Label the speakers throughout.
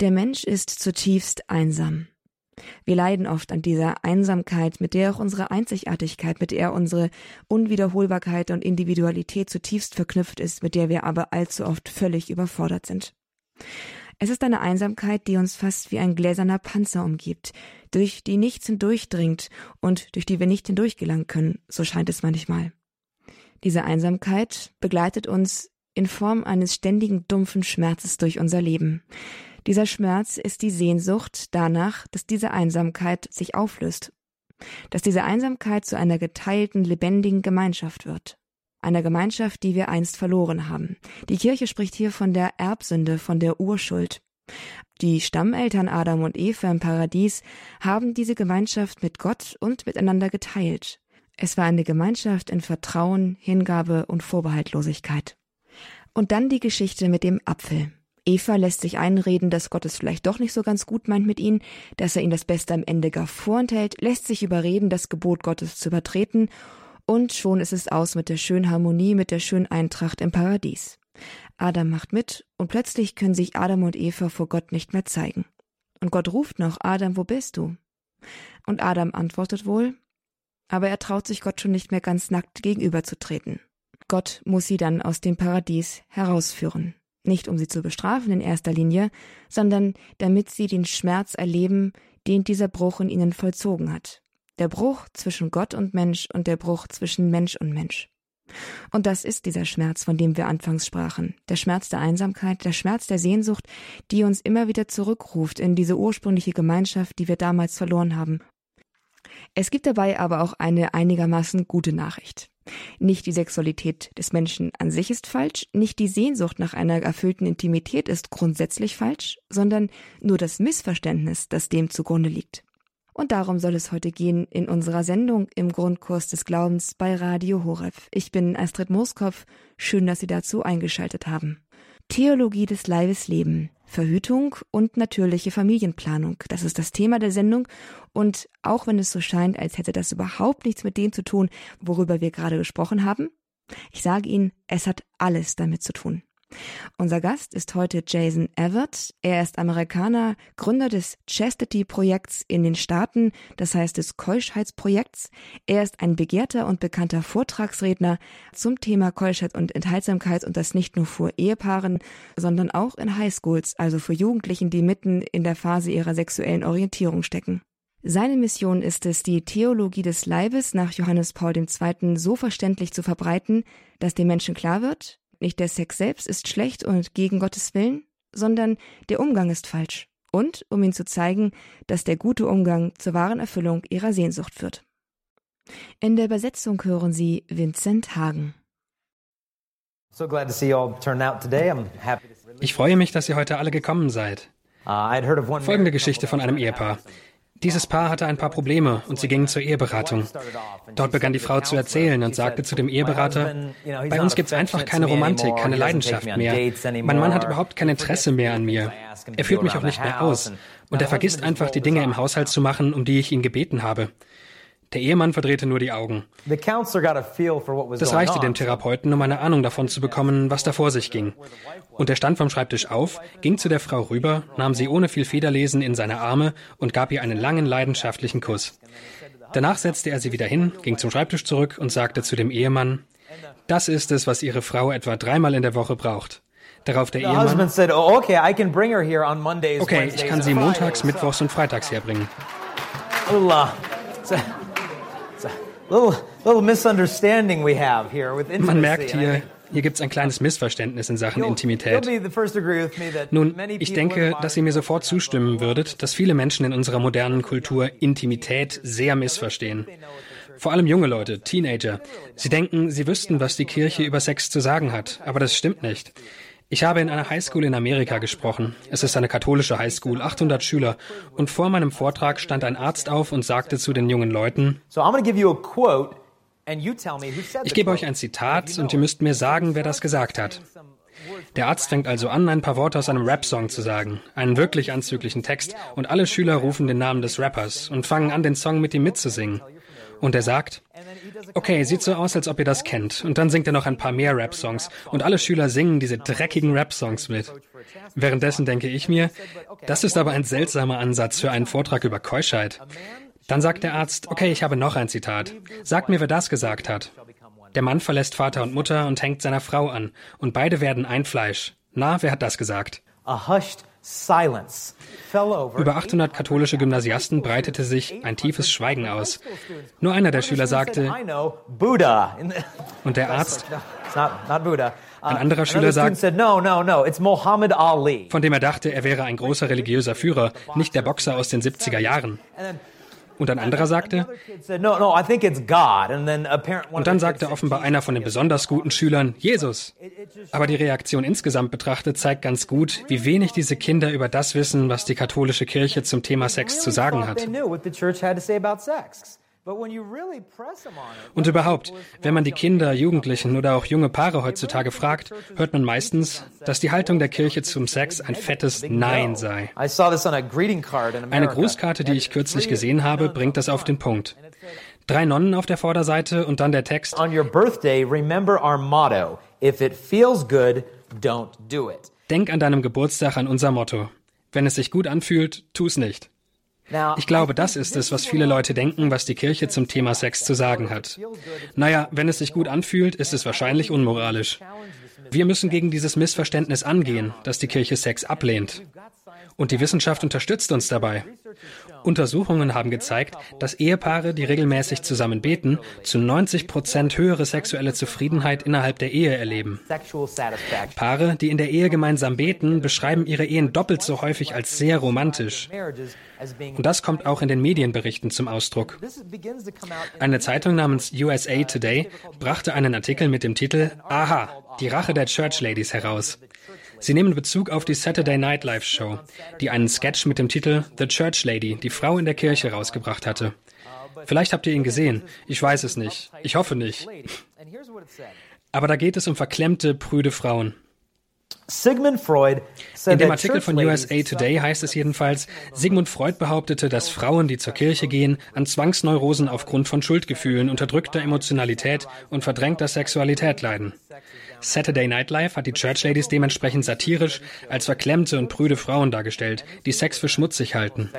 Speaker 1: Der Mensch ist zutiefst einsam. Wir leiden oft an dieser Einsamkeit, mit der auch unsere Einzigartigkeit, mit der unsere Unwiederholbarkeit und Individualität zutiefst verknüpft ist, mit der wir aber allzu oft völlig überfordert sind. Es ist eine Einsamkeit, die uns fast wie ein gläserner Panzer umgibt, durch die nichts hindurchdringt und durch die wir nicht hindurchgelangen können, so scheint es manchmal. Diese Einsamkeit begleitet uns in Form eines ständigen dumpfen Schmerzes durch unser Leben. Dieser Schmerz ist die Sehnsucht danach, dass diese Einsamkeit sich auflöst, dass diese Einsamkeit zu einer geteilten, lebendigen Gemeinschaft wird. Einer Gemeinschaft, die wir einst verloren haben. Die Kirche spricht hier von der Erbsünde, von der Urschuld. Die Stammeltern Adam und Eva im Paradies haben diese Gemeinschaft mit Gott und miteinander geteilt. Es war eine Gemeinschaft in Vertrauen, Hingabe und Vorbehaltlosigkeit. Und dann die Geschichte mit dem Apfel. Eva lässt sich einreden, dass Gott es vielleicht doch nicht so ganz gut meint mit ihnen, dass er ihnen das Beste am Ende gar vorenthält, lässt sich überreden, das Gebot Gottes zu übertreten, und schon ist es aus mit der schönen Harmonie, mit der schönen Eintracht im Paradies. Adam macht mit, und plötzlich können sich Adam und Eva vor Gott nicht mehr zeigen. Und Gott ruft noch, Adam, wo bist du? Und Adam antwortet wohl, aber er traut sich Gott schon nicht mehr ganz nackt gegenüberzutreten. Gott muss sie dann aus dem Paradies herausführen. Nicht um sie zu bestrafen in erster Linie, sondern damit sie den Schmerz erleben, den dieser Bruch in ihnen vollzogen hat. Der Bruch zwischen Gott und Mensch und der Bruch zwischen Mensch und Mensch. Und das ist dieser Schmerz, von dem wir anfangs sprachen. Der Schmerz der Einsamkeit, der Schmerz der Sehnsucht, die uns immer wieder zurückruft in diese ursprüngliche Gemeinschaft, die wir damals verloren haben. Es gibt dabei aber auch eine einigermaßen gute Nachricht. Nicht die Sexualität des Menschen an sich ist falsch, nicht die Sehnsucht nach einer erfüllten Intimität ist grundsätzlich falsch, sondern nur das Missverständnis, das dem zugrunde liegt. Und darum soll es heute gehen in unserer Sendung im Grundkurs des Glaubens bei Radio Horeb. Ich bin Astrid Mooskopf. Schön, dass Sie dazu eingeschaltet haben. Theologie des Leibes Leben. Verhütung und natürliche Familienplanung. Das ist das Thema der Sendung. Und auch wenn es so scheint, als hätte das überhaupt nichts mit dem zu tun, worüber wir gerade gesprochen haben, ich sage Ihnen, es hat alles damit zu tun. Unser Gast ist heute Jason Everett. Er ist Amerikaner, Gründer des Chastity-Projekts in den Staaten, das heißt des Keuschheitsprojekts. Er ist ein begehrter und bekannter Vortragsredner zum Thema Keuschheit und Enthaltsamkeit und das nicht nur vor Ehepaaren, sondern auch in Highschools, also für Jugendlichen, die mitten in der Phase ihrer sexuellen Orientierung stecken. Seine Mission ist es, die Theologie des Leibes nach Johannes Paul II. so verständlich zu verbreiten, dass den Menschen klar wird, nicht der Sex selbst ist schlecht und gegen Gottes Willen, sondern der Umgang ist falsch. Und um ihnen zu zeigen, dass der gute Umgang zur wahren Erfüllung ihrer Sehnsucht führt. In der Übersetzung hören Sie Vincent Hagen.
Speaker 2: Ich freue mich, dass ihr heute alle gekommen seid. Uh, Folgende Geschichte von einem Ehepaar. Dieses Paar hatte ein paar Probleme und sie gingen zur Eheberatung. Dort begann die Frau zu erzählen und sagte zu dem Eheberater, bei uns gibt es einfach keine Romantik, keine Leidenschaft mehr. Mein Mann hat überhaupt kein Interesse mehr an mir. Er führt mich auch nicht mehr aus. Und er vergisst einfach, die Dinge im Haushalt zu machen, um die ich ihn gebeten habe. Der Ehemann verdrehte nur die Augen. Das reichte dem Therapeuten, um eine Ahnung davon zu bekommen, was da vor sich ging. Und er stand vom Schreibtisch auf, ging zu der Frau rüber, nahm sie ohne viel Federlesen in seine Arme und gab ihr einen langen, leidenschaftlichen Kuss. Danach setzte er sie wieder hin, ging zum Schreibtisch zurück und sagte zu dem Ehemann, das ist es, was Ihre Frau etwa dreimal in der Woche braucht. Darauf der Ehemann, oh, okay, ich kann sie montags, mittwochs und freitags herbringen. Man merkt hier, hier gibt es ein kleines Missverständnis in Sachen Intimität. Nun, ich denke, dass ihr mir sofort zustimmen würdet, dass viele Menschen in unserer modernen Kultur Intimität sehr missverstehen. Vor allem junge Leute, Teenager. Sie denken, sie wüssten, was die Kirche über Sex zu sagen hat, aber das stimmt nicht. Ich habe in einer Highschool in Amerika gesprochen. Es ist eine katholische Highschool, 800 Schüler. Und vor meinem Vortrag stand ein Arzt auf und sagte zu den jungen Leuten, ich gebe euch ein Zitat und ihr müsst mir sagen, wer das gesagt hat. Der Arzt fängt also an, ein paar Worte aus einem Rap-Song zu sagen, einen wirklich anzüglichen Text, und alle Schüler rufen den Namen des Rappers und fangen an, den Song mit ihm mitzusingen. Und er sagt, okay, sieht so aus, als ob ihr das kennt. Und dann singt er noch ein paar mehr Rap-Songs. Und alle Schüler singen diese dreckigen Rap-Songs mit. Währenddessen denke ich mir, das ist aber ein seltsamer Ansatz für einen Vortrag über Keuschheit. Dann sagt der Arzt, okay, ich habe noch ein Zitat. Sagt mir, wer das gesagt hat. Der Mann verlässt Vater und Mutter und hängt seiner Frau an. Und beide werden ein Fleisch. Na, wer hat das gesagt? Über 800 katholische Gymnasiasten breitete sich ein tiefes Schweigen aus. Nur einer der Schüler sagte, und der Arzt, ein anderer Schüler sagt, von dem er dachte, er wäre ein großer religiöser Führer, nicht der Boxer aus den 70er Jahren. Und ein anderer sagte, und dann sagte offenbar einer von den besonders guten Schülern, Jesus. Aber die Reaktion insgesamt betrachtet zeigt ganz gut, wie wenig diese Kinder über das wissen, was die katholische Kirche zum Thema Sex zu sagen hat. Und überhaupt, wenn man die Kinder, Jugendlichen oder auch junge Paare heutzutage fragt, hört man meistens, dass die Haltung der Kirche zum Sex ein fettes Nein sei. Eine Grußkarte, die ich kürzlich gesehen habe, bringt das auf den Punkt. Drei Nonnen auf der Vorderseite und dann der Text. On your birthday, remember our motto. If it feels good, don't do it. Denk an deinem Geburtstag an unser Motto. Wenn es sich gut anfühlt, tu's nicht. Ich glaube, das ist es, was viele Leute denken, was die Kirche zum Thema Sex zu sagen hat. Naja, wenn es sich gut anfühlt, ist es wahrscheinlich unmoralisch. Wir müssen gegen dieses Missverständnis angehen, dass die Kirche Sex ablehnt. Und die Wissenschaft unterstützt uns dabei. Untersuchungen haben gezeigt, dass Ehepaare, die regelmäßig zusammen beten, zu 90 Prozent höhere sexuelle Zufriedenheit innerhalb der Ehe erleben. Paare, die in der Ehe gemeinsam beten, beschreiben ihre Ehen doppelt so häufig als sehr romantisch. Und das kommt auch in den Medienberichten zum Ausdruck. Eine Zeitung namens USA Today brachte einen Artikel mit dem Titel Aha, die Rache der Church Ladies heraus. Sie nehmen Bezug auf die Saturday Night Live Show, die einen Sketch mit dem Titel The Church Lady, die Frau in der Kirche, rausgebracht hatte. Vielleicht habt ihr ihn gesehen. Ich weiß es nicht. Ich hoffe nicht. Aber da geht es um verklemmte, prüde Frauen. Sigmund Freud in dem Artikel von USA Today heißt es jedenfalls, Sigmund Freud behauptete, dass Frauen, die zur Kirche gehen, an Zwangsneurosen aufgrund von Schuldgefühlen, unterdrückter Emotionalität und verdrängter Sexualität leiden. Saturday Night Live hat die Church Ladies dementsprechend satirisch als verklemmte und prüde Frauen dargestellt, die Sex für schmutzig halten.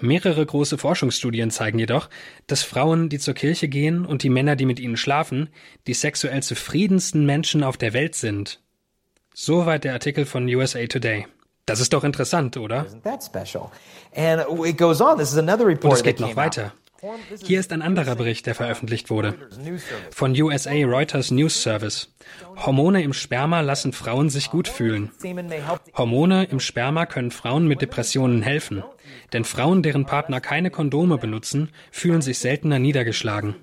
Speaker 2: Mehrere große Forschungsstudien zeigen jedoch, dass Frauen, die zur Kirche gehen und die Männer, die mit ihnen schlafen, die sexuell zufriedensten Menschen auf der Welt sind. Soweit der Artikel von USA Today. Das ist doch interessant, oder? Und es geht noch weiter. Hier ist ein anderer Bericht, der veröffentlicht wurde. Von USA Reuters News Service. Hormone im Sperma lassen Frauen sich gut fühlen. Hormone im Sperma können Frauen mit Depressionen helfen. Denn Frauen, deren Partner keine Kondome benutzen, fühlen sich seltener niedergeschlagen.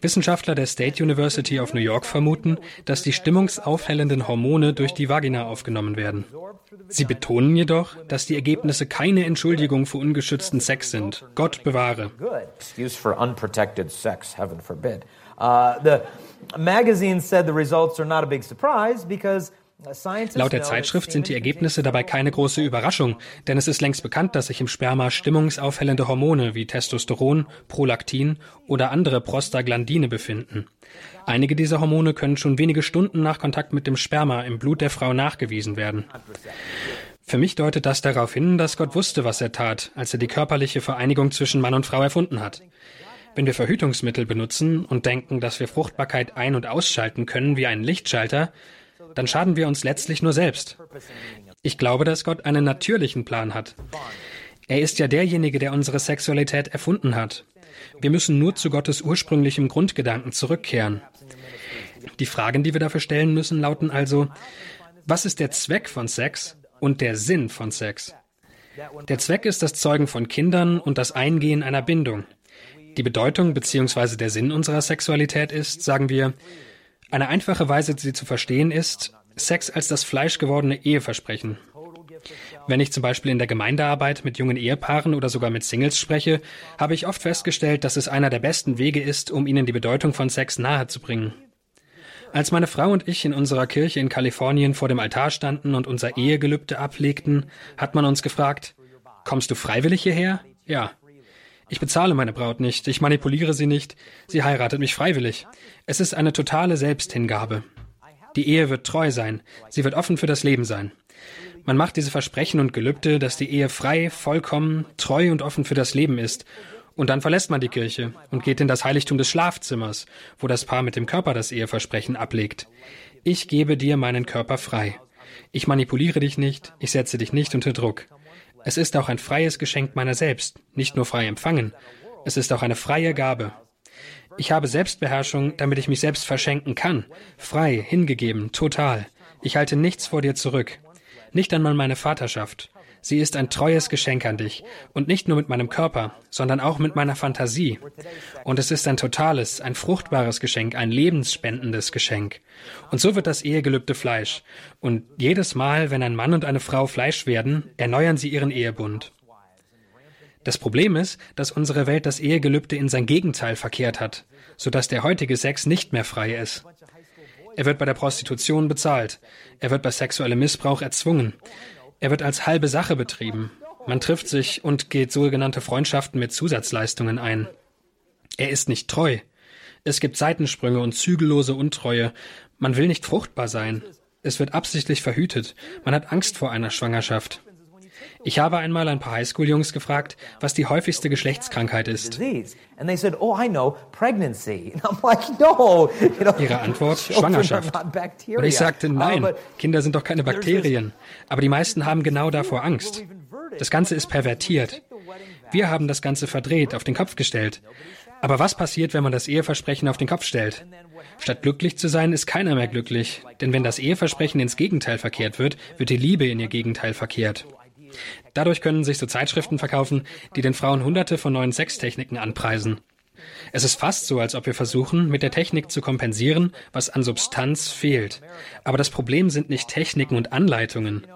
Speaker 2: Wissenschaftler der State University of New York vermuten, dass die stimmungsaufhellenden Hormone durch die Vagina aufgenommen werden. Sie betonen jedoch, dass die Ergebnisse keine Entschuldigung für ungeschützten Sex sind. Gott bewahre. Uh, the magazine said the results are not a big surprise because Laut der Zeitschrift sind die Ergebnisse dabei keine große Überraschung, denn es ist längst bekannt, dass sich im Sperma stimmungsaufhellende Hormone wie Testosteron, Prolaktin oder andere Prostaglandine befinden. Einige dieser Hormone können schon wenige Stunden nach Kontakt mit dem Sperma im Blut der Frau nachgewiesen werden. Für mich deutet das darauf hin, dass Gott wusste, was er tat, als er die körperliche Vereinigung zwischen Mann und Frau erfunden hat. Wenn wir Verhütungsmittel benutzen und denken, dass wir Fruchtbarkeit ein- und ausschalten können wie einen Lichtschalter, dann schaden wir uns letztlich nur selbst. Ich glaube, dass Gott einen natürlichen Plan hat. Er ist ja derjenige, der unsere Sexualität erfunden hat. Wir müssen nur zu Gottes ursprünglichem Grundgedanken zurückkehren. Die Fragen, die wir dafür stellen müssen, lauten also, was ist der Zweck von Sex und der Sinn von Sex? Der Zweck ist das Zeugen von Kindern und das Eingehen einer Bindung. Die Bedeutung bzw. der Sinn unserer Sexualität ist, sagen wir, eine einfache Weise, sie zu verstehen, ist Sex als das fleischgewordene Eheversprechen. Wenn ich zum Beispiel in der Gemeindearbeit mit jungen Ehepaaren oder sogar mit Singles spreche, habe ich oft festgestellt, dass es einer der besten Wege ist, um ihnen die Bedeutung von Sex nahezubringen. Als meine Frau und ich in unserer Kirche in Kalifornien vor dem Altar standen und unser Ehegelübde ablegten, hat man uns gefragt, kommst du freiwillig hierher? Ja. Ich bezahle meine Braut nicht, ich manipuliere sie nicht, sie heiratet mich freiwillig. Es ist eine totale Selbsthingabe. Die Ehe wird treu sein, sie wird offen für das Leben sein. Man macht diese Versprechen und Gelübde, dass die Ehe frei, vollkommen, treu und offen für das Leben ist. Und dann verlässt man die Kirche und geht in das Heiligtum des Schlafzimmers, wo das Paar mit dem Körper das Eheversprechen ablegt. Ich gebe dir meinen Körper frei. Ich manipuliere dich nicht, ich setze dich nicht unter Druck. Es ist auch ein freies Geschenk meiner selbst, nicht nur frei empfangen. Es ist auch eine freie Gabe. Ich habe Selbstbeherrschung, damit ich mich selbst verschenken kann. Frei, hingegeben, total. Ich halte nichts vor dir zurück. Nicht einmal meine Vaterschaft. Sie ist ein treues Geschenk an dich. Und nicht nur mit meinem Körper, sondern auch mit meiner Fantasie. Und es ist ein totales, ein fruchtbares Geschenk, ein lebensspendendes Geschenk. Und so wird das Ehegelübde Fleisch. Und jedes Mal, wenn ein Mann und eine Frau Fleisch werden, erneuern sie ihren Ehebund. Das Problem ist, dass unsere Welt das Ehegelübde in sein Gegenteil verkehrt hat, sodass der heutige Sex nicht mehr frei ist. Er wird bei der Prostitution bezahlt. Er wird bei sexuellem Missbrauch erzwungen. Er wird als halbe Sache betrieben. Man trifft sich und geht sogenannte Freundschaften mit Zusatzleistungen ein. Er ist nicht treu. Es gibt Seitensprünge und zügellose Untreue. Man will nicht fruchtbar sein. Es wird absichtlich verhütet. Man hat Angst vor einer Schwangerschaft. Ich habe einmal ein paar Highschool-Jungs gefragt, was die häufigste Geschlechtskrankheit ist. Oh, Ihre Antwort, Schwangerschaft. Und ich sagte, nein, Kinder sind doch keine Bakterien. Aber die meisten haben genau davor Angst. Das Ganze ist pervertiert. Wir haben das Ganze verdreht, auf den Kopf gestellt. Aber was passiert, wenn man das Eheversprechen auf den Kopf stellt? Statt glücklich zu sein, ist keiner mehr glücklich. Denn wenn das Eheversprechen ins Gegenteil verkehrt wird, wird die Liebe in ihr Gegenteil verkehrt. Dadurch können sich so Zeitschriften verkaufen, die den Frauen hunderte von neuen Sextechniken anpreisen. Es ist fast so, als ob wir versuchen, mit der Technik zu kompensieren, was an Substanz fehlt. Aber das Problem sind nicht Techniken und Anleitungen.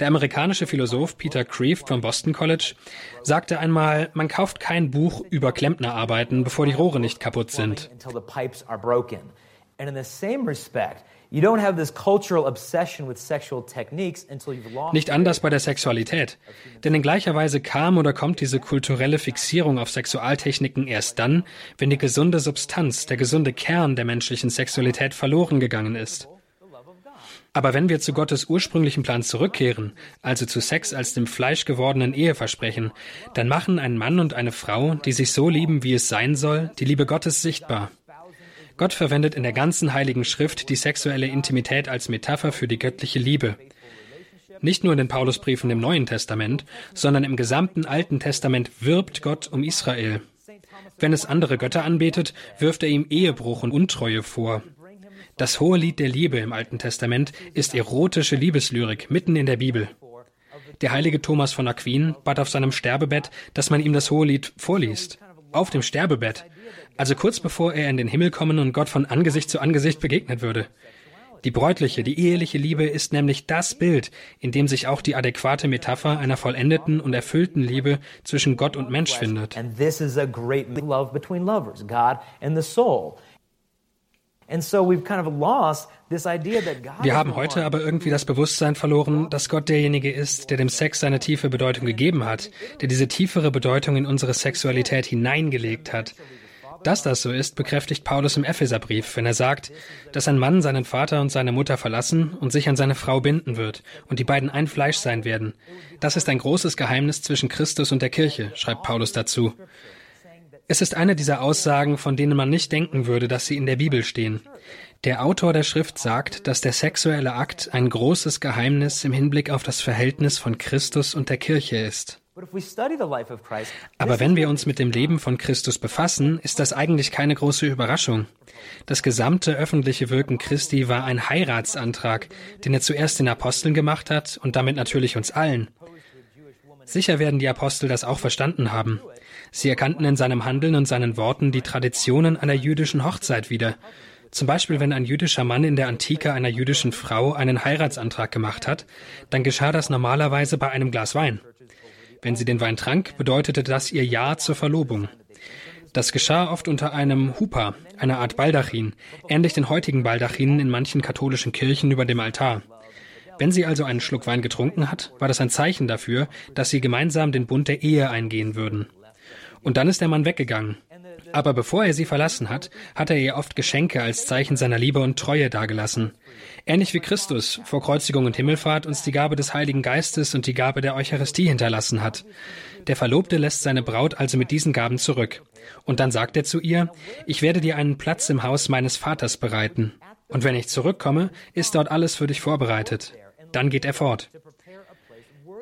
Speaker 2: Der amerikanische Philosoph Peter Kreeft vom Boston College sagte einmal, man kauft kein Buch über Klempnerarbeiten, bevor die Rohre nicht kaputt sind. Nicht anders bei der Sexualität. Denn in gleicher Weise kam oder kommt diese kulturelle Fixierung auf Sexualtechniken erst dann, wenn die gesunde Substanz, der gesunde Kern der menschlichen Sexualität verloren gegangen ist. Aber wenn wir zu Gottes ursprünglichen Plan zurückkehren, also zu Sex als dem fleischgewordenen Eheversprechen, dann machen ein Mann und eine Frau, die sich so lieben, wie es sein soll, die Liebe Gottes sichtbar. Gott verwendet in der ganzen Heiligen Schrift die sexuelle Intimität als Metapher für die göttliche Liebe. Nicht nur in den Paulusbriefen im Neuen Testament, sondern im gesamten Alten Testament wirbt Gott um Israel. Wenn es andere Götter anbetet, wirft er ihm Ehebruch und Untreue vor. Das hohe Lied der Liebe im Alten Testament ist erotische Liebeslyrik mitten in der Bibel. Der heilige Thomas von Aquin bat auf seinem Sterbebett, dass man ihm das hohe Lied vorliest. Auf dem Sterbebett. Also kurz bevor er in den Himmel kommen und Gott von Angesicht zu Angesicht begegnet würde. Die bräutliche, die eheliche Liebe ist nämlich das Bild, in dem sich auch die adäquate Metapher einer vollendeten und erfüllten Liebe zwischen Gott und Mensch findet. Wir haben heute aber irgendwie das Bewusstsein verloren, dass Gott derjenige ist, der dem Sex seine tiefe Bedeutung gegeben hat, der diese tiefere Bedeutung in unsere Sexualität hineingelegt hat. Dass das so ist, bekräftigt Paulus im Epheserbrief, wenn er sagt, dass ein Mann seinen Vater und seine Mutter verlassen und sich an seine Frau binden wird und die beiden ein Fleisch sein werden. Das ist ein großes Geheimnis zwischen Christus und der Kirche, schreibt Paulus dazu. Es ist eine dieser Aussagen, von denen man nicht denken würde, dass sie in der Bibel stehen. Der Autor der Schrift sagt, dass der sexuelle Akt ein großes Geheimnis im Hinblick auf das Verhältnis von Christus und der Kirche ist. Aber wenn wir uns mit dem Leben von Christus befassen, ist das eigentlich keine große Überraschung. Das gesamte öffentliche Wirken Christi war ein Heiratsantrag, den er zuerst den Aposteln gemacht hat und damit natürlich uns allen. Sicher werden die Apostel das auch verstanden haben. Sie erkannten in seinem Handeln und seinen Worten die Traditionen einer jüdischen Hochzeit wieder. Zum Beispiel, wenn ein jüdischer Mann in der Antike einer jüdischen Frau einen Heiratsantrag gemacht hat, dann geschah das normalerweise bei einem Glas Wein. Wenn sie den Wein trank, bedeutete das ihr Ja zur Verlobung. Das geschah oft unter einem Hupa, einer Art Baldachin, ähnlich den heutigen Baldachinen in manchen katholischen Kirchen über dem Altar. Wenn sie also einen Schluck Wein getrunken hat, war das ein Zeichen dafür, dass sie gemeinsam den Bund der Ehe eingehen würden. Und dann ist der Mann weggegangen. Aber bevor er sie verlassen hat, hat er ihr oft Geschenke als Zeichen seiner Liebe und Treue dargelassen. Ähnlich wie Christus vor Kreuzigung und Himmelfahrt uns die Gabe des Heiligen Geistes und die Gabe der Eucharistie hinterlassen hat. Der Verlobte lässt seine Braut also mit diesen Gaben zurück. Und dann sagt er zu ihr, ich werde dir einen Platz im Haus meines Vaters bereiten. Und wenn ich zurückkomme, ist dort alles für dich vorbereitet. Dann geht er fort.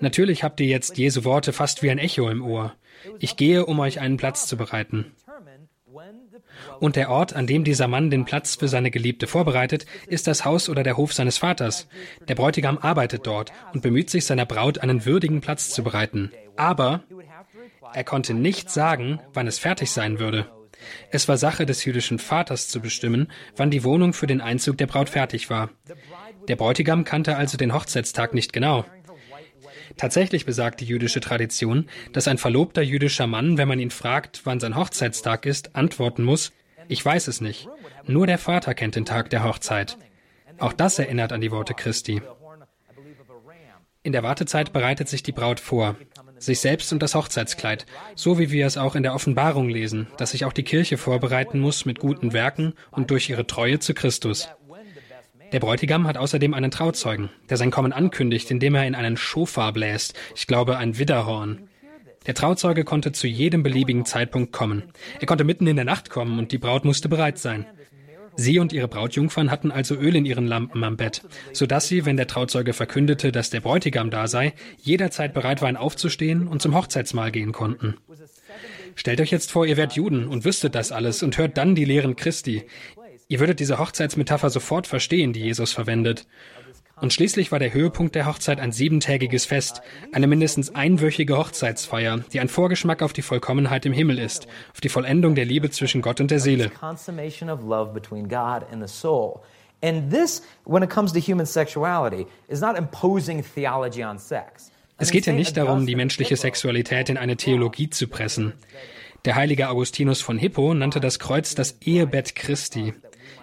Speaker 2: Natürlich habt ihr jetzt Jesu Worte fast wie ein Echo im Ohr. Ich gehe, um euch einen Platz zu bereiten. Und der Ort, an dem dieser Mann den Platz für seine Geliebte vorbereitet, ist das Haus oder der Hof seines Vaters. Der Bräutigam arbeitet dort und bemüht sich, seiner Braut einen würdigen Platz zu bereiten. Aber er konnte nicht sagen, wann es fertig sein würde. Es war Sache des jüdischen Vaters zu bestimmen, wann die Wohnung für den Einzug der Braut fertig war. Der Bräutigam kannte also den Hochzeitstag nicht genau. Tatsächlich besagt die jüdische Tradition, dass ein verlobter jüdischer Mann, wenn man ihn fragt, wann sein Hochzeitstag ist, antworten muss, ich weiß es nicht. Nur der Vater kennt den Tag der Hochzeit. Auch das erinnert an die Worte Christi. In der Wartezeit bereitet sich die Braut vor, sich selbst und das Hochzeitskleid, so wie wir es auch in der Offenbarung lesen, dass sich auch die Kirche vorbereiten muss mit guten Werken und durch ihre Treue zu Christus. Der Bräutigam hat außerdem einen Trauzeugen, der sein Kommen ankündigt, indem er in einen Schofar bläst, ich glaube ein Widderhorn. Der Trauzeuge konnte zu jedem beliebigen Zeitpunkt kommen. Er konnte mitten in der Nacht kommen und die Braut musste bereit sein. Sie und ihre Brautjungfern hatten also Öl in ihren Lampen am Bett, so dass sie, wenn der Trauzeuge verkündete, dass der Bräutigam da sei, jederzeit bereit waren aufzustehen und zum Hochzeitsmahl gehen konnten. Stellt euch jetzt vor, ihr wärt Juden und wüsstet das alles und hört dann die Lehren Christi. Ihr würdet diese Hochzeitsmetapher sofort verstehen, die Jesus verwendet. Und schließlich war der Höhepunkt der Hochzeit ein siebentägiges Fest, eine mindestens einwöchige Hochzeitsfeier, die ein Vorgeschmack auf die Vollkommenheit im Himmel ist, auf die Vollendung der Liebe zwischen Gott und der Seele. And this, when it comes to human sexuality, is not imposing theology on sex. Es geht ja nicht darum, die menschliche Sexualität in eine Theologie zu pressen. Der heilige Augustinus von Hippo nannte das Kreuz das Ehebett Christi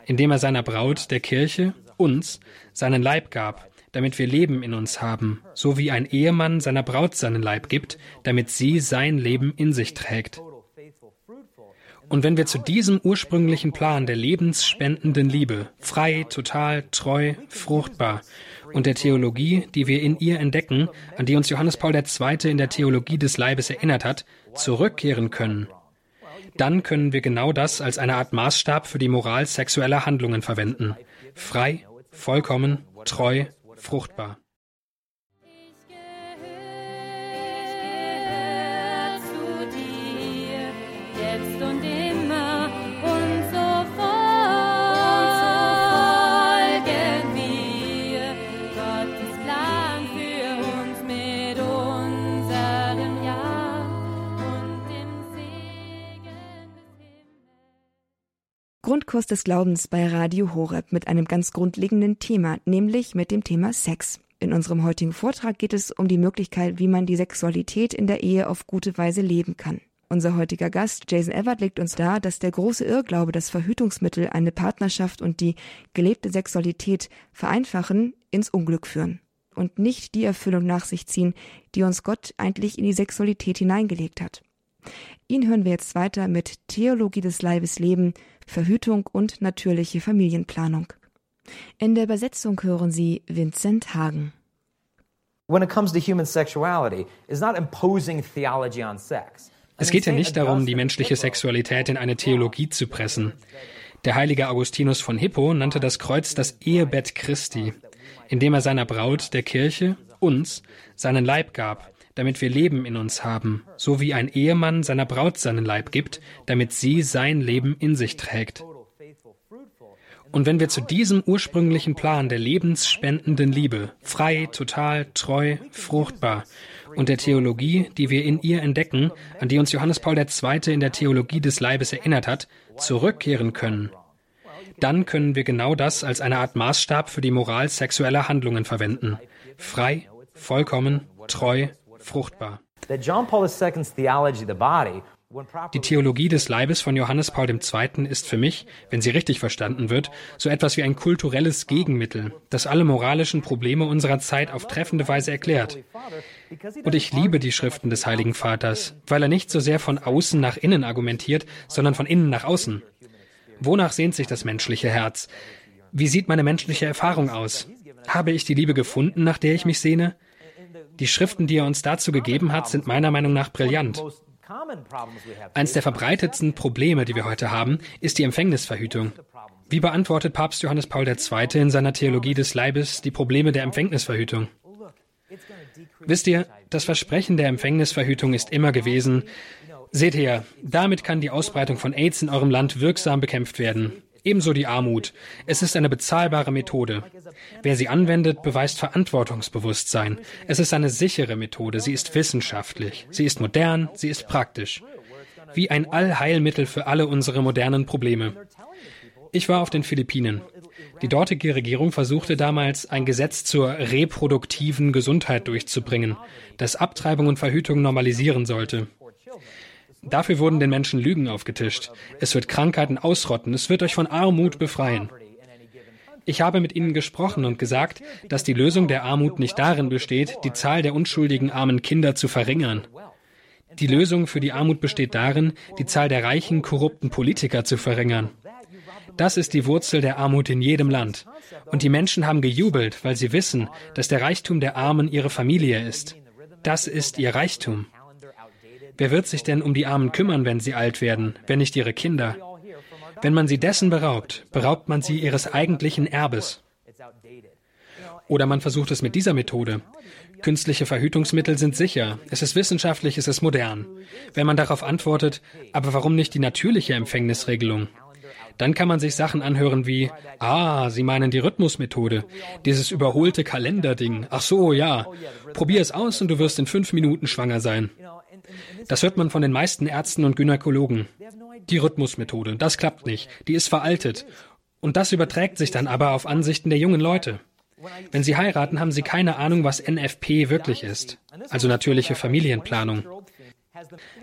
Speaker 2: indem er seiner Braut, der Kirche, uns, seinen Leib gab, damit wir Leben in uns haben, so wie ein Ehemann seiner Braut seinen Leib gibt, damit sie sein Leben in sich trägt. Und wenn wir zu diesem ursprünglichen Plan der lebensspendenden Liebe, frei, total, treu, fruchtbar, und der Theologie, die wir in ihr entdecken, an die uns Johannes Paul II. in der Theologie des Leibes erinnert hat, zurückkehren können, dann können wir genau das als eine Art Maßstab für die Moral sexueller Handlungen verwenden. Frei, vollkommen, treu, fruchtbar.
Speaker 1: Grundkurs des Glaubens bei Radio Horeb mit einem ganz grundlegenden Thema, nämlich mit dem Thema Sex. In unserem heutigen Vortrag geht es um die Möglichkeit, wie man die Sexualität in der Ehe auf gute Weise leben kann. Unser heutiger Gast, Jason Everett, legt uns dar, dass der große Irrglaube, dass Verhütungsmittel eine Partnerschaft und die gelebte Sexualität vereinfachen, ins Unglück führen und nicht die Erfüllung nach sich ziehen, die uns Gott eigentlich in die Sexualität hineingelegt hat. Ihn hören wir jetzt weiter mit Theologie des Leibes Leben Verhütung und natürliche Familienplanung. In der Übersetzung hören Sie Vincent Hagen.
Speaker 2: Es geht ja nicht darum, die menschliche Sexualität in eine Theologie zu pressen. Der heilige Augustinus von Hippo nannte das Kreuz das Ehebett Christi, indem er seiner Braut, der Kirche, uns, seinen Leib gab, damit wir Leben in uns haben, so wie ein Ehemann seiner Braut seinen Leib gibt, damit sie sein Leben in sich trägt. Und wenn wir zu diesem ursprünglichen Plan der lebensspendenden Liebe, frei, total, treu, fruchtbar, und der Theologie, die wir in ihr entdecken, an die uns Johannes Paul II. in der Theologie des Leibes erinnert hat, zurückkehren können, dann können wir genau das als eine Art Maßstab für die Moral sexueller Handlungen verwenden. Frei, vollkommen, treu, fruchtbar. Die Theologie des Leibes von Johannes Paul II. ist für mich, wenn sie richtig verstanden wird, so etwas wie ein kulturelles Gegenmittel, das alle moralischen Probleme unserer Zeit auf treffende Weise erklärt. Und ich liebe die Schriften des Heiligen Vaters, weil er nicht so sehr von außen nach innen argumentiert, sondern von innen nach außen. Wonach sehnt sich das menschliche Herz? Wie sieht meine menschliche Erfahrung aus? Habe ich die Liebe gefunden, nach der ich mich sehne? Die Schriften, die er uns dazu gegeben hat, sind meiner Meinung nach brillant. Eines der verbreitetsten Probleme, die wir heute haben, ist die Empfängnisverhütung. Wie beantwortet Papst Johannes Paul II. in seiner Theologie des Leibes die Probleme der Empfängnisverhütung? Wisst ihr, das Versprechen der Empfängnisverhütung ist immer gewesen, seht her, damit kann die Ausbreitung von AIDS in eurem Land wirksam bekämpft werden. Ebenso die Armut. Es ist eine bezahlbare Methode. Wer sie anwendet, beweist Verantwortungsbewusstsein. Es ist eine sichere Methode. Sie ist wissenschaftlich. Sie ist modern. Sie ist praktisch. Wie ein Allheilmittel für alle unsere modernen Probleme. Ich war auf den Philippinen. Die dortige Regierung versuchte damals, ein Gesetz zur reproduktiven Gesundheit durchzubringen, das Abtreibung und Verhütung normalisieren sollte. Dafür wurden den Menschen Lügen aufgetischt. Es wird Krankheiten ausrotten, es wird euch von Armut befreien. Ich habe mit ihnen gesprochen und gesagt, dass die Lösung der Armut nicht darin besteht, die Zahl der unschuldigen armen Kinder zu verringern. Die Lösung für die Armut besteht darin, die Zahl der reichen, korrupten Politiker zu verringern. Das ist die Wurzel der Armut in jedem Land. Und die Menschen haben gejubelt, weil sie wissen, dass der Reichtum der Armen ihre Familie ist. Das ist ihr Reichtum. Wer wird sich denn um die Armen kümmern, wenn sie alt werden, wenn nicht ihre Kinder? Wenn man sie dessen beraubt, beraubt man sie ihres eigentlichen Erbes. Oder man versucht es mit dieser Methode. Künstliche Verhütungsmittel sind sicher, es ist wissenschaftlich, es ist modern. Wenn man darauf antwortet, aber warum nicht die natürliche Empfängnisregelung? Dann kann man sich Sachen anhören wie, ah, Sie meinen die Rhythmusmethode, dieses überholte Kalenderding. Ach so, ja. Probier es aus und du wirst in fünf Minuten schwanger sein. Das hört man von den meisten Ärzten und Gynäkologen. Die Rhythmusmethode, das klappt nicht, die ist veraltet. Und das überträgt sich dann aber auf Ansichten der jungen Leute. Wenn sie heiraten, haben sie keine Ahnung, was NFP wirklich ist, also natürliche Familienplanung.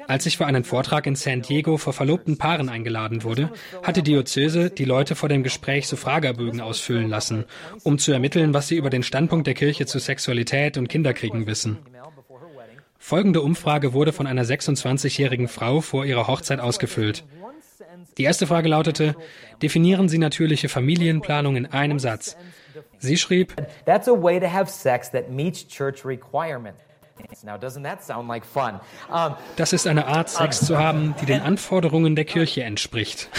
Speaker 2: Als ich für einen Vortrag in San Diego vor verlobten Paaren eingeladen wurde, hat die Diözese die Leute vor dem Gespräch so Fragebögen ausfüllen lassen, um zu ermitteln, was sie über den Standpunkt der Kirche zu Sexualität und Kinderkriegen wissen. Folgende Umfrage wurde von einer 26-jährigen Frau vor ihrer Hochzeit ausgefüllt. Die erste Frage lautete, definieren Sie natürliche Familienplanung in einem Satz. Sie schrieb, That's a way to have sex that meets church requirements. Das ist eine Art, Sex zu haben, die den Anforderungen der Kirche entspricht.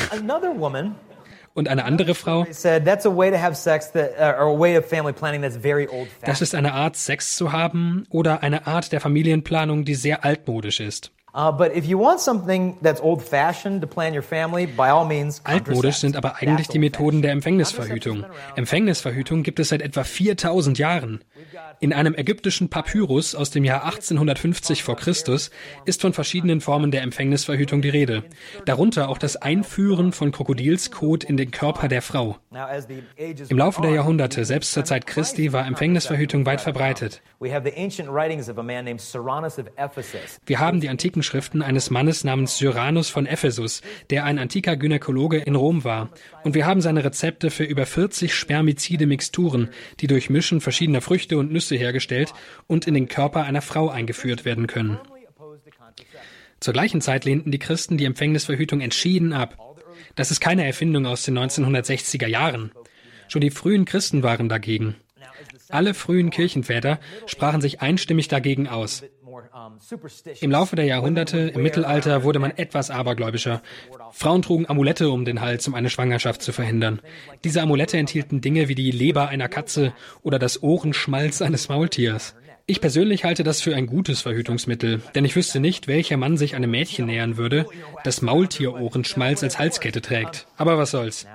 Speaker 2: Und eine andere Frau, uh, das ist eine Art, Sex zu haben oder eine Art der Familienplanung, die sehr altmodisch ist. Altmodisch sind aber eigentlich die Methoden der Empfängnisverhütung. Empfängnisverhütung gibt es seit etwa 4000 Jahren. In einem ägyptischen Papyrus aus dem Jahr 1850 vor Christus ist von verschiedenen Formen der Empfängnisverhütung die Rede, darunter auch das Einführen von Krokodilskot in den Körper der Frau. Im Laufe der Jahrhunderte, selbst zur Zeit Christi, war Empfängnisverhütung weit verbreitet. Wir haben die antiken Schriften eines Mannes namens Syranus von Ephesus, der ein antiker Gynäkologe in Rom war. Und wir haben seine Rezepte für über 40 spermizide Mixturen, die durch Mischen verschiedener Früchte und Nüsse hergestellt und in den Körper einer Frau eingeführt werden können. Zur gleichen Zeit lehnten die Christen die Empfängnisverhütung entschieden ab. Das ist keine Erfindung aus den 1960er Jahren. Schon die frühen Christen waren dagegen. Alle frühen Kirchenväter sprachen sich einstimmig dagegen aus. Im Laufe der Jahrhunderte, im Mittelalter, wurde man etwas abergläubischer. Frauen trugen Amulette um den Hals, um eine Schwangerschaft zu verhindern. Diese Amulette enthielten Dinge wie die Leber einer Katze oder das Ohrenschmalz eines Maultiers. Ich persönlich halte das für ein gutes Verhütungsmittel, denn ich wüsste nicht, welcher Mann sich einem Mädchen nähern würde, das Maultierohrenschmalz als Halskette trägt. Aber was soll's.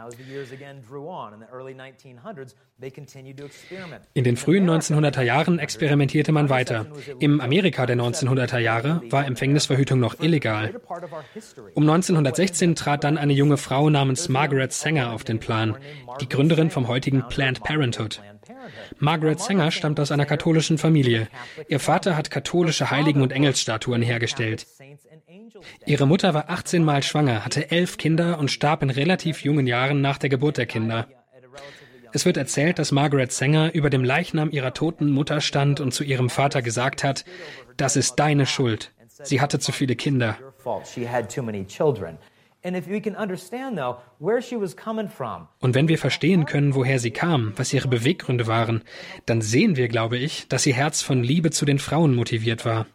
Speaker 2: In den frühen 1900er Jahren experimentierte man weiter. Im Amerika der 1900er Jahre war Empfängnisverhütung noch illegal. Um 1916 trat dann eine junge Frau namens Margaret Sanger auf den Plan, die Gründerin vom heutigen Planned Parenthood. Margaret Sanger stammt aus einer katholischen Familie. Ihr Vater hat katholische Heiligen- und Engelsstatuen hergestellt. Ihre Mutter war 18 Mal schwanger, hatte elf Kinder und starb in relativ jungen Jahren nach der Geburt der Kinder. Es wird erzählt, dass Margaret Sanger über dem Leichnam ihrer toten Mutter stand und zu ihrem Vater gesagt hat, das ist deine Schuld. Sie hatte zu viele Kinder. Und wenn wir verstehen können, woher sie kam, was ihre Beweggründe waren, dann sehen wir, glaube ich, dass ihr Herz von Liebe zu den Frauen motiviert war.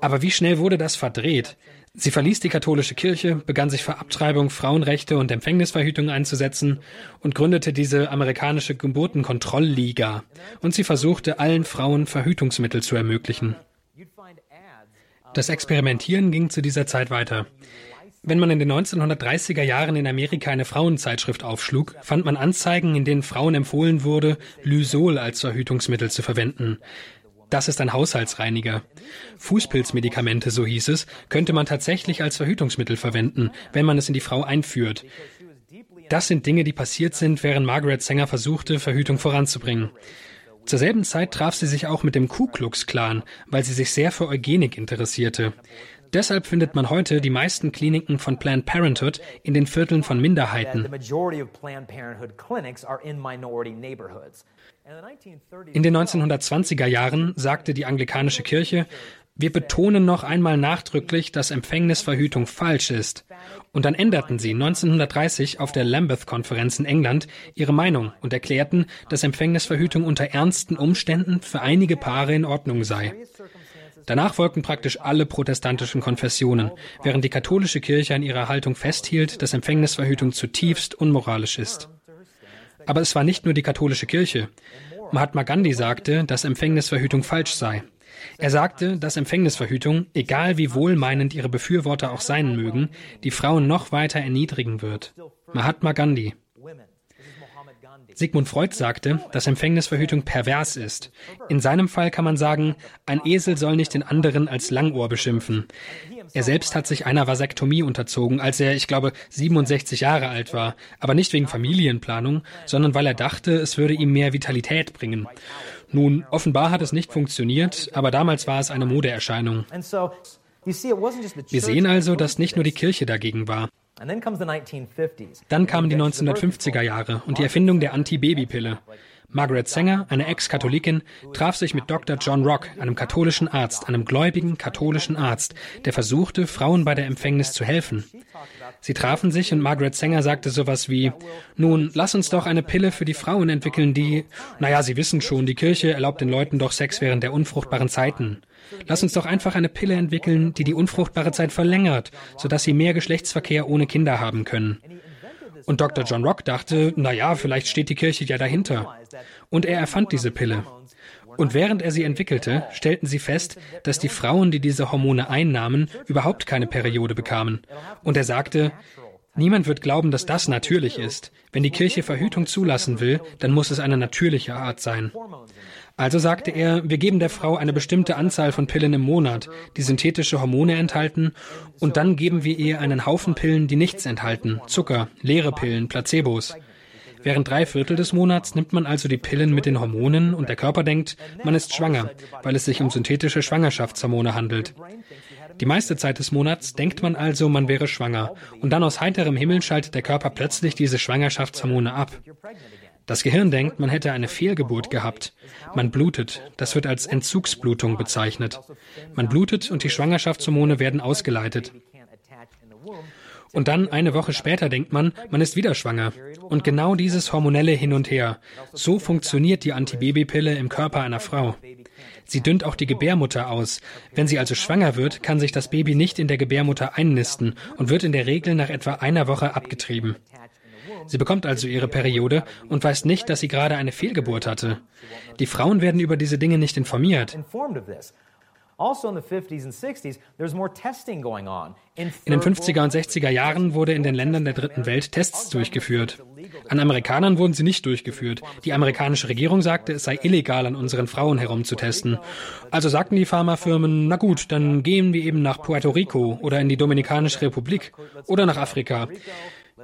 Speaker 2: Aber wie schnell wurde das verdreht? Sie verließ die katholische Kirche, begann sich für Abtreibung, Frauenrechte und Empfängnisverhütung einzusetzen und gründete diese amerikanische Geburtenkontrollliga. Und sie versuchte, allen Frauen Verhütungsmittel zu ermöglichen. Das Experimentieren ging zu dieser Zeit weiter. Wenn man in den 1930er Jahren in Amerika eine Frauenzeitschrift aufschlug, fand man Anzeigen, in denen Frauen empfohlen wurde, Lysol als Verhütungsmittel zu verwenden. Das ist ein Haushaltsreiniger. Fußpilzmedikamente, so hieß es, könnte man tatsächlich als Verhütungsmittel verwenden, wenn man es in die Frau einführt. Das sind Dinge, die passiert sind, während Margaret Sanger versuchte, Verhütung voranzubringen. Zur selben Zeit traf sie sich auch mit dem Ku Klux Klan, weil sie sich sehr für Eugenik interessierte. Deshalb findet man heute die meisten Kliniken von Planned Parenthood in den Vierteln von Minderheiten. In den 1920er Jahren sagte die anglikanische Kirche, wir betonen noch einmal nachdrücklich, dass Empfängnisverhütung falsch ist. Und dann änderten sie 1930 auf der Lambeth-Konferenz in England ihre Meinung und erklärten, dass Empfängnisverhütung unter ernsten Umständen für einige Paare in Ordnung sei. Danach folgten praktisch alle protestantischen Konfessionen, während die katholische Kirche an ihrer Haltung festhielt, dass Empfängnisverhütung zutiefst unmoralisch ist. Aber es war nicht nur die katholische Kirche. Mahatma Gandhi sagte, dass Empfängnisverhütung falsch sei. Er sagte, dass Empfängnisverhütung, egal wie wohlmeinend ihre Befürworter auch sein mögen, die Frauen noch weiter erniedrigen wird. Mahatma Gandhi. Sigmund Freud sagte, dass Empfängnisverhütung pervers ist. In seinem Fall kann man sagen, ein Esel soll nicht den anderen als Langohr beschimpfen. Er selbst hat sich einer Vasektomie unterzogen, als er, ich glaube, 67 Jahre alt war, aber nicht wegen Familienplanung, sondern weil er dachte, es würde ihm mehr Vitalität bringen. Nun, offenbar hat es nicht funktioniert, aber damals war es eine Modeerscheinung. Wir sehen also, dass nicht nur die Kirche dagegen war. Dann kamen die 1950er Jahre und die Erfindung der Anti-Baby-Pille. Margaret Sanger, eine Ex-Katholikin, traf sich mit Dr. John Rock, einem katholischen Arzt, einem gläubigen katholischen Arzt, der versuchte, Frauen bei der Empfängnis zu helfen. Sie trafen sich und Margaret Sanger sagte sowas wie, nun, lass uns doch eine Pille für die Frauen entwickeln, die, naja, Sie wissen schon, die Kirche erlaubt den Leuten doch Sex während der unfruchtbaren Zeiten. Lass uns doch einfach eine Pille entwickeln, die die unfruchtbare Zeit verlängert, sodass sie mehr Geschlechtsverkehr ohne Kinder haben können. Und Dr. John Rock dachte, na ja, vielleicht steht die Kirche ja dahinter. Und er erfand diese Pille. Und während er sie entwickelte, stellten sie fest, dass die Frauen, die diese Hormone einnahmen, überhaupt keine Periode bekamen. Und er sagte, Niemand wird glauben, dass das natürlich ist. Wenn die Kirche Verhütung zulassen will, dann muss es eine natürliche Art sein. Also sagte er, wir geben der Frau eine bestimmte Anzahl von Pillen im Monat, die synthetische Hormone enthalten, und dann geben wir ihr einen Haufen Pillen, die nichts enthalten, Zucker, leere Pillen, Placebos. Während drei Viertel des Monats nimmt man also die Pillen mit den Hormonen und der Körper denkt, man ist schwanger, weil es sich um synthetische Schwangerschaftshormone handelt. Die meiste Zeit des Monats denkt man also, man wäre schwanger, und dann aus heiterem Himmel schaltet der Körper plötzlich diese Schwangerschaftshormone ab. Das Gehirn denkt, man hätte eine Fehlgeburt gehabt. Man blutet. Das wird als Entzugsblutung bezeichnet. Man blutet und die Schwangerschaftshormone werden ausgeleitet. Und dann eine Woche später denkt man, man ist wieder schwanger. Und genau dieses hormonelle Hin und Her. So funktioniert die Antibabypille im Körper einer Frau. Sie dünnt auch die Gebärmutter aus. Wenn sie also schwanger wird, kann sich das Baby nicht in der Gebärmutter einnisten und wird in der Regel nach etwa einer Woche abgetrieben. Sie bekommt also ihre Periode und weiß nicht, dass sie gerade eine Fehlgeburt hatte. Die Frauen werden über diese Dinge nicht informiert. Also in den 50er und 60er Jahren wurde in den Ländern der dritten Welt Tests durchgeführt. An Amerikanern wurden sie nicht durchgeführt. Die amerikanische Regierung sagte, es sei illegal, an unseren Frauen herumzutesten. Also sagten die Pharmafirmen, na gut, dann gehen wir eben nach Puerto Rico oder in die Dominikanische Republik oder nach Afrika.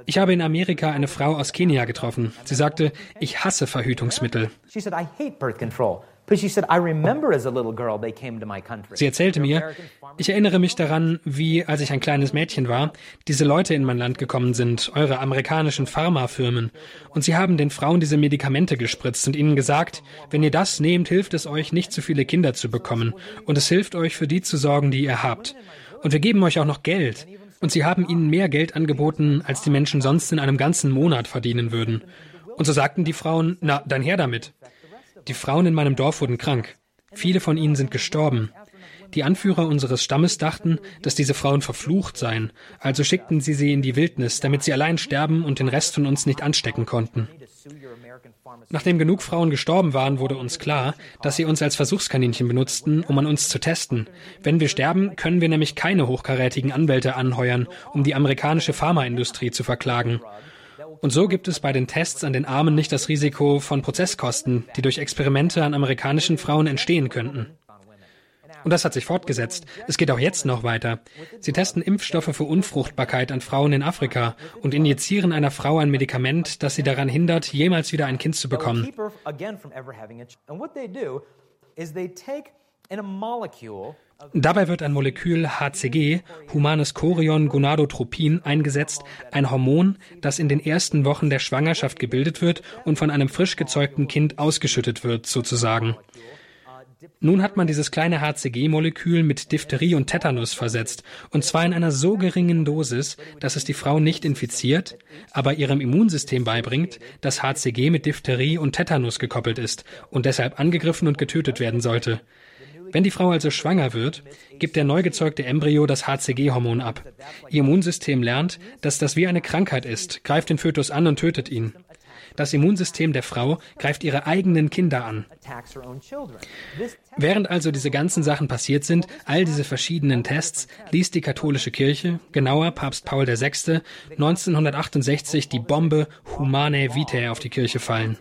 Speaker 2: Ich habe in Amerika eine Frau aus Kenia getroffen. Sie sagte, ich hasse Verhütungsmittel. Sie erzählte mir, ich erinnere mich daran, wie, als ich ein kleines Mädchen war, diese Leute in mein Land gekommen sind, eure amerikanischen Pharmafirmen, und sie haben den Frauen diese Medikamente gespritzt und ihnen gesagt, wenn ihr das nehmt, hilft es euch, nicht zu viele Kinder zu bekommen, und es hilft euch, für die zu sorgen, die ihr habt. Und wir geben euch auch noch Geld. Und sie haben ihnen mehr Geld angeboten, als die Menschen sonst in einem ganzen Monat verdienen würden. Und so sagten die Frauen, na, dann her damit. Die Frauen in meinem Dorf wurden krank. Viele von ihnen sind gestorben. Die Anführer unseres Stammes dachten, dass diese Frauen verflucht seien, also schickten sie sie in die Wildnis, damit sie allein sterben und den Rest von uns nicht anstecken konnten. Nachdem genug Frauen gestorben waren, wurde uns klar, dass sie uns als Versuchskaninchen benutzten, um an uns zu testen. Wenn wir sterben, können wir nämlich keine hochkarätigen Anwälte anheuern, um die amerikanische Pharmaindustrie zu verklagen. Und so gibt es bei den Tests an den Armen nicht das Risiko von Prozesskosten, die durch Experimente an amerikanischen Frauen entstehen könnten. Und das hat sich fortgesetzt. Es geht auch jetzt noch weiter. Sie testen Impfstoffe für Unfruchtbarkeit an Frauen in Afrika und injizieren einer Frau ein Medikament, das sie daran hindert, jemals wieder ein Kind zu bekommen. Dabei wird ein Molekül HCG, humanes Chorion Gonadotropin, eingesetzt, ein Hormon, das in den ersten Wochen der Schwangerschaft gebildet wird und von einem frisch gezeugten Kind ausgeschüttet wird, sozusagen. Nun hat man dieses kleine HCG-Molekül mit Diphtherie und Tetanus versetzt, und zwar in einer so geringen Dosis, dass es die Frau nicht infiziert, aber ihrem Immunsystem beibringt, dass HCG mit Diphtherie und Tetanus gekoppelt ist und deshalb angegriffen und getötet werden sollte. Wenn die Frau also schwanger wird, gibt der neu gezeugte Embryo das HCG-Hormon ab. Ihr Immunsystem lernt, dass das wie eine Krankheit ist, greift den Fötus an und tötet ihn. Das Immunsystem der Frau greift ihre eigenen Kinder an. Während also diese ganzen Sachen passiert sind, all diese verschiedenen Tests, ließ die katholische Kirche, genauer Papst Paul VI., 1968 die Bombe Humanae Vitae auf die Kirche fallen.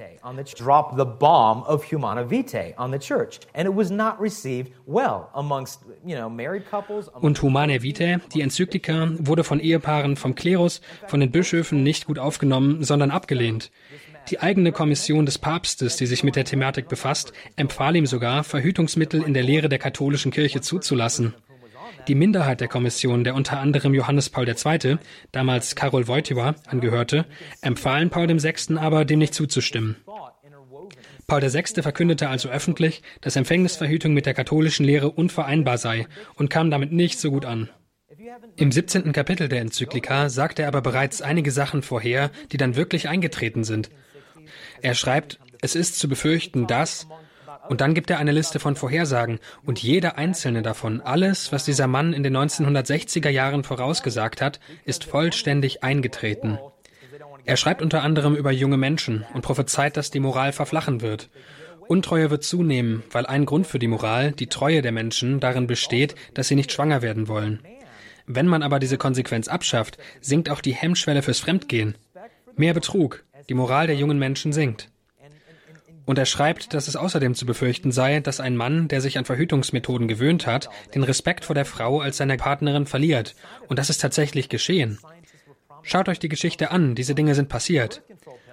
Speaker 2: Und Humanae Vitae, die Enzyklika, wurde von Ehepaaren, vom Klerus, von den Bischöfen nicht gut aufgenommen, sondern abgelehnt. Die eigene Kommission des Papstes, die sich mit der Thematik befasst, empfahl ihm sogar, Verhütungsmittel in der Lehre der katholischen Kirche zuzulassen. Die Minderheit der Kommission, der unter anderem Johannes Paul II., damals Karol Wojtyła, angehörte, empfahlen Paul VI. aber, dem nicht zuzustimmen. Paul VI. verkündete also öffentlich, dass Empfängnisverhütung mit der katholischen Lehre unvereinbar sei und kam damit nicht so gut an. Im 17. Kapitel der Enzyklika sagt er aber bereits einige Sachen vorher, die dann wirklich eingetreten sind. Er schreibt, es ist zu befürchten, dass und dann gibt er eine Liste von Vorhersagen und jede einzelne davon, alles, was dieser Mann in den 1960er Jahren vorausgesagt hat, ist vollständig eingetreten. Er schreibt unter anderem über junge Menschen und prophezeit, dass die Moral verflachen wird. Untreue wird zunehmen, weil ein Grund für die Moral, die Treue der Menschen, darin besteht, dass sie nicht schwanger werden wollen. Wenn man aber diese Konsequenz abschafft, sinkt auch die Hemmschwelle fürs Fremdgehen. Mehr Betrug, die Moral der jungen Menschen sinkt. Und er schreibt, dass es außerdem zu befürchten sei, dass ein Mann, der sich an Verhütungsmethoden gewöhnt hat, den Respekt vor der Frau als seine Partnerin verliert. Und das ist tatsächlich geschehen. Schaut euch die Geschichte an, diese Dinge sind passiert.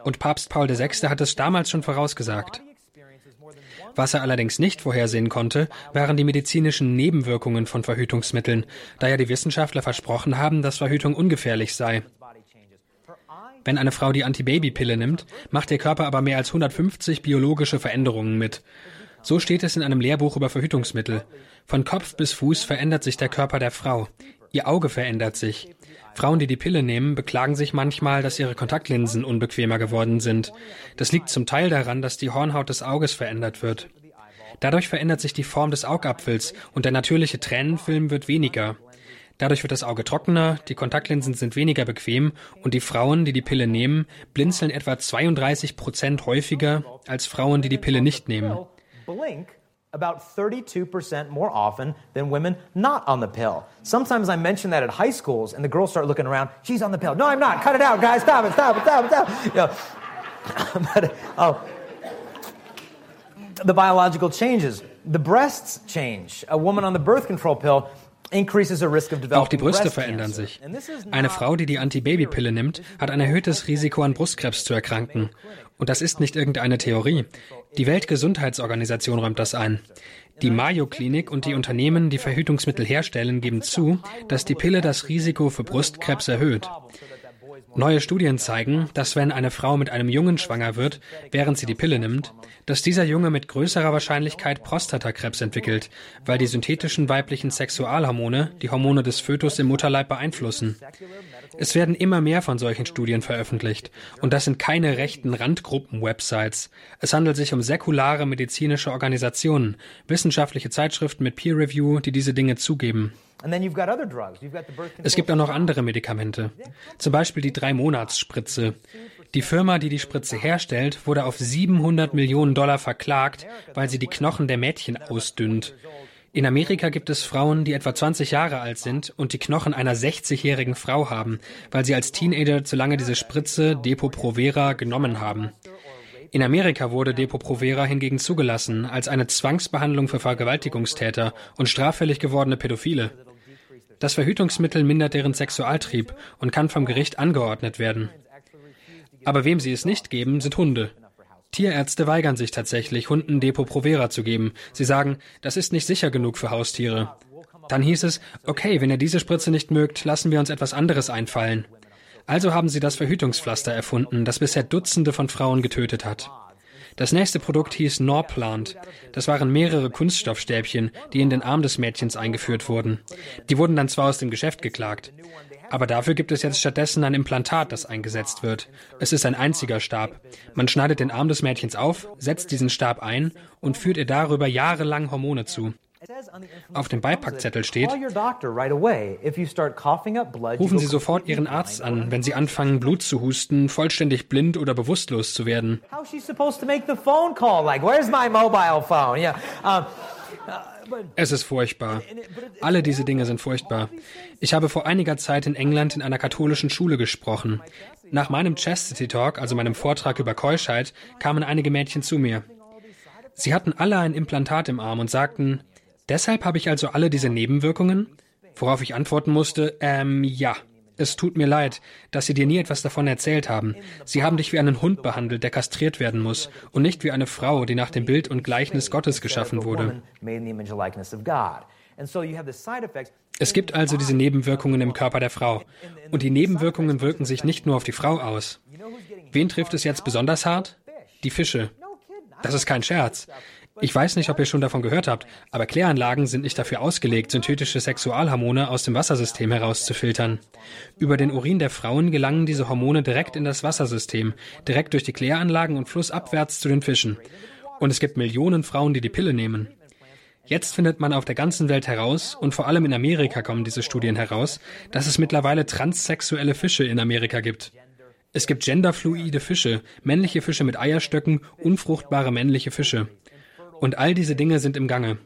Speaker 2: Und Papst Paul VI. hat es damals schon vorausgesagt. Was er allerdings nicht vorhersehen konnte, waren die medizinischen Nebenwirkungen von Verhütungsmitteln, da ja die Wissenschaftler versprochen haben, dass Verhütung ungefährlich sei. Wenn eine Frau die Antibabypille nimmt, macht ihr Körper aber mehr als 150 biologische Veränderungen mit. So steht es in einem Lehrbuch über Verhütungsmittel. Von Kopf bis Fuß verändert sich der Körper der Frau. Ihr Auge verändert sich. Frauen, die die Pille nehmen, beklagen sich manchmal, dass ihre Kontaktlinsen unbequemer geworden sind. Das liegt zum Teil daran, dass die Hornhaut des Auges verändert wird. Dadurch verändert sich die Form des Augapfels und der natürliche Tränenfilm wird weniger. Dadurch wird das Auge trockener, die Kontaktlinsen sind weniger bequem und die Frauen, die die Pille nehmen, blinzeln etwa 32 Prozent häufiger als Frauen, die die Pille nicht nehmen. about 32% more often than women not on the pill. Sometimes I mention that at high schools and the girls start looking around, she's on the pill. No, I'm not. Cut it out, guys. Stop it, stop it, stop it, stop. You know, oh, the biological changes. The breasts change. A woman on the birth control pill Auch die Brüste verändern sich. Eine Frau, die die Antibabypille nimmt, hat ein erhöhtes Risiko an Brustkrebs zu erkranken. Und das ist nicht irgendeine Theorie. Die Weltgesundheitsorganisation räumt das ein. Die Mayo Klinik und die Unternehmen, die Verhütungsmittel herstellen, geben zu, dass die Pille das Risiko für Brustkrebs erhöht. Neue Studien zeigen, dass wenn eine Frau mit einem Jungen schwanger wird, während sie die Pille nimmt, dass dieser Junge mit größerer Wahrscheinlichkeit Prostatakrebs entwickelt, weil die synthetischen weiblichen Sexualhormone die Hormone des Fötus im Mutterleib beeinflussen. Es werden immer mehr von solchen Studien veröffentlicht, und das sind keine rechten Randgruppen-Websites. Es handelt sich um säkulare medizinische Organisationen, wissenschaftliche Zeitschriften mit Peer Review, die diese Dinge zugeben. Es gibt auch noch andere Medikamente, zum Beispiel die Drei-Monats-Spritze. Die Firma, die die Spritze herstellt, wurde auf 700 Millionen Dollar verklagt, weil sie die Knochen der Mädchen ausdünnt. In Amerika gibt es Frauen, die etwa 20 Jahre alt sind und die Knochen einer 60-jährigen Frau haben, weil sie als Teenager zu lange diese Spritze Depo-Provera genommen haben. In Amerika wurde Depo-Provera hingegen zugelassen als eine Zwangsbehandlung für Vergewaltigungstäter und straffällig gewordene Pädophile. Das Verhütungsmittel mindert deren Sexualtrieb und kann vom Gericht angeordnet werden. Aber wem sie es nicht geben, sind Hunde. Tierärzte weigern sich tatsächlich, Hunden Depo-Provera zu geben. Sie sagen, das ist nicht sicher genug für Haustiere. Dann hieß es, okay, wenn ihr diese Spritze nicht mögt, lassen wir uns etwas anderes einfallen. Also haben sie das Verhütungspflaster erfunden, das bisher Dutzende von Frauen getötet hat. Das nächste Produkt hieß Norplant. Das waren mehrere Kunststoffstäbchen, die in den Arm des Mädchens eingeführt wurden. Die wurden dann zwar aus dem Geschäft geklagt. Aber dafür gibt es jetzt stattdessen ein Implantat, das eingesetzt wird. Es ist ein einziger Stab. Man schneidet den Arm des Mädchens auf, setzt diesen Stab ein und führt ihr darüber jahrelang Hormone zu. Auf dem Beipackzettel steht, rufen Sie sofort Ihren Arzt an, wenn Sie anfangen, Blut zu husten, vollständig blind oder bewusstlos zu werden. Es ist furchtbar. Alle diese Dinge sind furchtbar. Ich habe vor einiger Zeit in England in einer katholischen Schule gesprochen. Nach meinem Chastity Talk, also meinem Vortrag über Keuschheit, kamen einige Mädchen zu mir. Sie hatten alle ein Implantat im Arm und sagten, Deshalb habe ich also alle diese Nebenwirkungen? Worauf ich antworten musste, ähm, ja. Es tut mir leid, dass sie dir nie etwas davon erzählt haben. Sie haben dich wie einen Hund behandelt, der kastriert werden muss, und nicht wie eine Frau, die nach dem Bild und Gleichnis Gottes geschaffen wurde. Es gibt also diese Nebenwirkungen im Körper der Frau. Und die Nebenwirkungen wirken sich nicht nur auf die Frau aus. Wen trifft es jetzt besonders hart? Die Fische. Das ist kein Scherz. Ich weiß nicht, ob ihr schon davon gehört habt, aber Kläranlagen sind nicht dafür ausgelegt, synthetische Sexualhormone aus dem Wassersystem herauszufiltern. Über den Urin der Frauen gelangen diese Hormone direkt in das Wassersystem, direkt durch die Kläranlagen und flussabwärts zu den Fischen. Und es gibt Millionen Frauen, die die Pille nehmen. Jetzt findet man auf der ganzen Welt heraus, und vor allem in Amerika kommen diese Studien heraus, dass es mittlerweile transsexuelle Fische in Amerika gibt. Es gibt genderfluide Fische, männliche Fische mit Eierstöcken, unfruchtbare männliche Fische. Und all diese Dinge sind im Gange.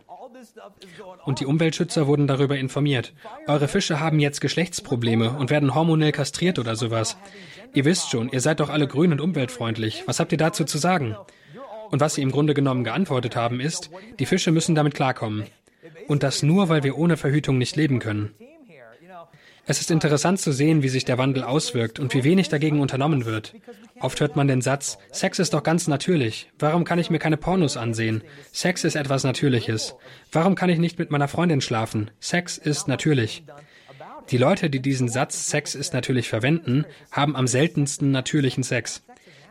Speaker 2: Und die Umweltschützer wurden darüber informiert. Eure Fische haben jetzt Geschlechtsprobleme und werden hormonell kastriert oder sowas. Ihr wisst schon, ihr seid doch alle grün und umweltfreundlich. Was habt ihr dazu zu sagen? Und was sie im Grunde genommen geantwortet haben, ist, die Fische müssen damit klarkommen. Und das nur, weil wir ohne Verhütung nicht leben können. Es ist interessant zu sehen, wie sich der Wandel auswirkt und wie wenig dagegen unternommen wird. Oft hört man den Satz, Sex ist doch ganz natürlich. Warum kann ich mir keine Pornos ansehen? Sex ist etwas Natürliches. Warum kann ich nicht mit meiner Freundin schlafen? Sex ist natürlich. Die Leute, die diesen Satz Sex ist natürlich verwenden, haben am seltensten natürlichen Sex.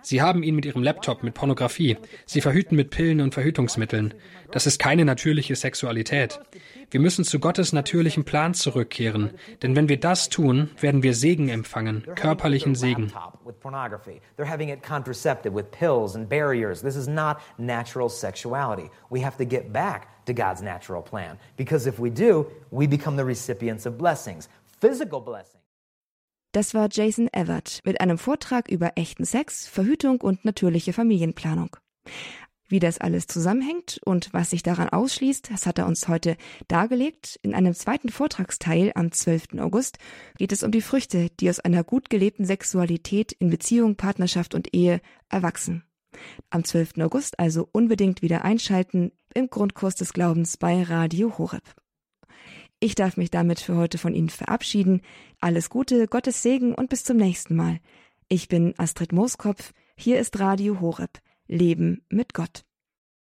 Speaker 2: Sie haben ihn mit ihrem Laptop, mit Pornografie. Sie verhüten mit Pillen und Verhütungsmitteln. Das ist keine natürliche Sexualität. Wir müssen zu Gottes natürlichem Plan zurückkehren. Denn wenn wir das tun, werden wir Segen empfangen, körperlichen Segen. They're having it contraceptive with pills and barriers. This is not natural sexuality. We have to get back to God's natural plan. Because if we do, we become the recipients of blessings, physical blessings.
Speaker 1: Das war Jason Everett mit einem Vortrag über echten Sex, Verhütung und natürliche Familienplanung. Wie das alles zusammenhängt und was sich daran ausschließt, das hat er uns heute dargelegt. In einem zweiten Vortragsteil am 12. August geht es um die Früchte, die aus einer gut gelebten Sexualität in Beziehung, Partnerschaft und Ehe erwachsen. Am 12. August also unbedingt wieder einschalten im Grundkurs des Glaubens bei Radio Horeb. Ich darf mich damit für heute von Ihnen verabschieden. Alles Gute, Gottes Segen und bis zum nächsten Mal. Ich bin Astrid Mooskopf. Hier ist Radio Horeb. Leben mit Gott.